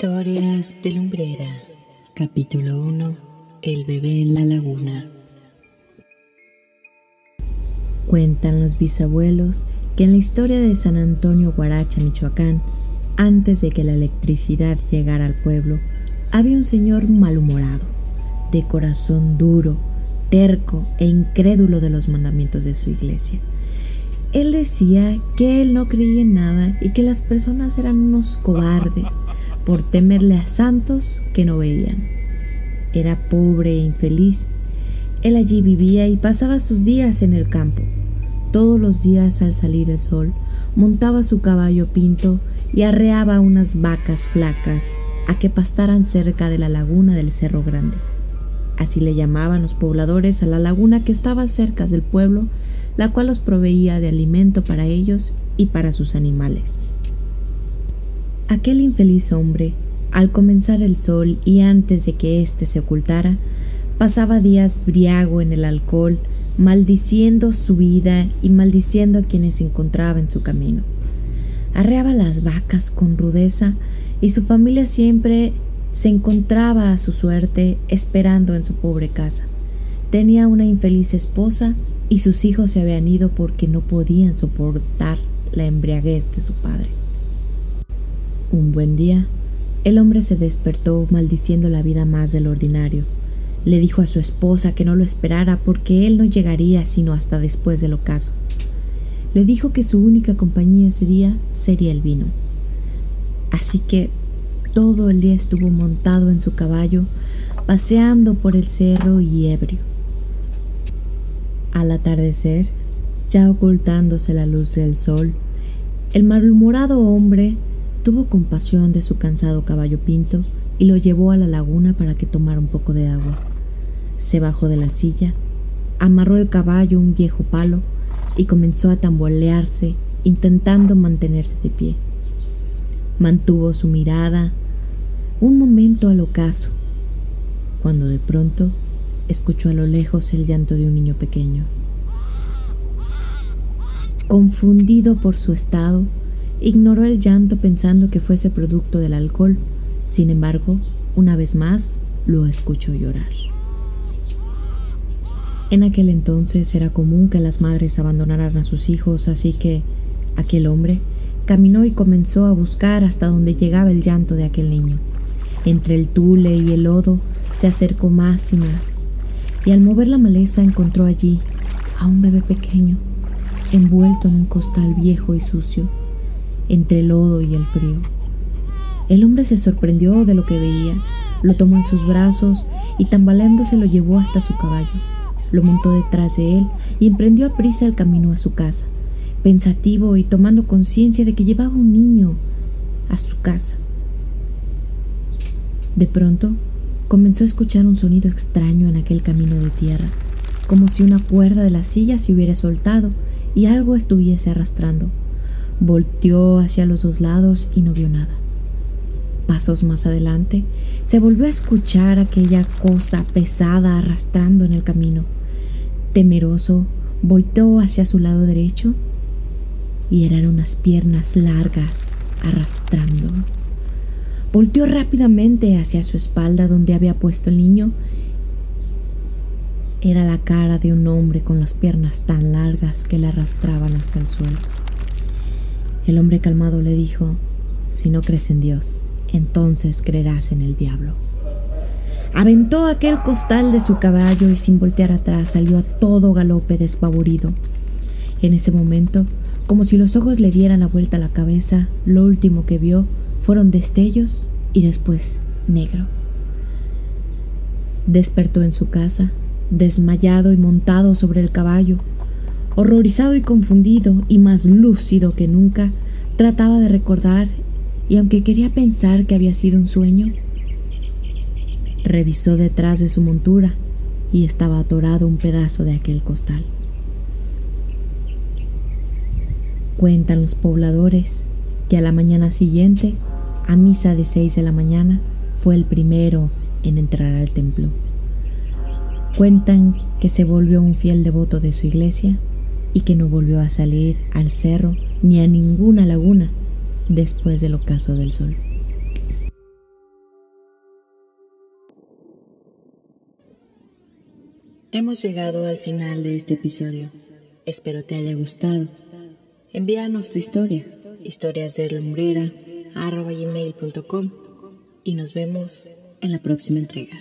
Historias de Lumbrera, capítulo 1, El bebé en la laguna. Cuentan los bisabuelos que en la historia de San Antonio Guaracha, Michoacán, antes de que la electricidad llegara al pueblo, había un señor malhumorado, de corazón duro, terco e incrédulo de los mandamientos de su iglesia. Él decía que él no creía en nada y que las personas eran unos cobardes por temerle a santos que no veían. Era pobre e infeliz. Él allí vivía y pasaba sus días en el campo. Todos los días al salir el sol, montaba su caballo pinto y arreaba unas vacas flacas a que pastaran cerca de la laguna del Cerro Grande. Así le llamaban los pobladores a la laguna que estaba cerca del pueblo, la cual los proveía de alimento para ellos y para sus animales. Aquel infeliz hombre, al comenzar el sol y antes de que éste se ocultara, pasaba días briago en el alcohol, maldiciendo su vida y maldiciendo a quienes encontraba en su camino. Arreaba las vacas con rudeza y su familia siempre se encontraba a su suerte esperando en su pobre casa. Tenía una infeliz esposa y sus hijos se habían ido porque no podían soportar la embriaguez de su padre. Un buen día, el hombre se despertó maldiciendo la vida más del ordinario. Le dijo a su esposa que no lo esperara porque él no llegaría sino hasta después del ocaso. Le dijo que su única compañía ese día sería el vino. Así que todo el día estuvo montado en su caballo, paseando por el cerro y ebrio. Al atardecer, ya ocultándose la luz del sol, el malhumorado hombre tuvo compasión de su cansado caballo pinto y lo llevó a la laguna para que tomara un poco de agua. Se bajó de la silla, amarró el caballo un viejo palo y comenzó a tambolearse intentando mantenerse de pie. Mantuvo su mirada un momento al ocaso, cuando de pronto escuchó a lo lejos el llanto de un niño pequeño. Confundido por su estado, ignoró el llanto pensando que fuese producto del alcohol. Sin embargo, una vez más, lo escuchó llorar. En aquel entonces era común que las madres abandonaran a sus hijos, así que aquel hombre caminó y comenzó a buscar hasta donde llegaba el llanto de aquel niño. Entre el tule y el lodo se acercó más y más, y al mover la maleza encontró allí a un bebé pequeño, envuelto en un costal viejo y sucio, entre el lodo y el frío. El hombre se sorprendió de lo que veía, lo tomó en sus brazos y tambaleándose lo llevó hasta su caballo. Lo montó detrás de él y emprendió a prisa el camino a su casa, pensativo y tomando conciencia de que llevaba un niño a su casa. De pronto, comenzó a escuchar un sonido extraño en aquel camino de tierra, como si una cuerda de la silla se hubiera soltado y algo estuviese arrastrando. Volteó hacia los dos lados y no vio nada. Pasos más adelante, se volvió a escuchar aquella cosa pesada arrastrando en el camino. Temeroso, volteó hacia su lado derecho y eran unas piernas largas arrastrando. Volteó rápidamente hacia su espalda donde había puesto el niño. Era la cara de un hombre con las piernas tan largas que le arrastraban hasta el suelo. El hombre calmado le dijo, si no crees en Dios, entonces creerás en el diablo. Aventó aquel costal de su caballo y sin voltear atrás salió a todo galope despavorido. En ese momento, como si los ojos le dieran la vuelta a la cabeza, lo último que vio fueron destellos y después negro. Despertó en su casa, desmayado y montado sobre el caballo. Horrorizado y confundido y más lúcido que nunca, trataba de recordar y aunque quería pensar que había sido un sueño, revisó detrás de su montura y estaba atorado un pedazo de aquel costal. Cuentan los pobladores que a la mañana siguiente a misa de 6 de la mañana, fue el primero en entrar al templo. Cuentan que se volvió un fiel devoto de su iglesia y que no volvió a salir al cerro ni a ninguna laguna después del ocaso del sol. Hemos llegado al final de este episodio. Espero te haya gustado. Envíanos tu historia, historias de lumbrera, y nos vemos en la próxima entrega.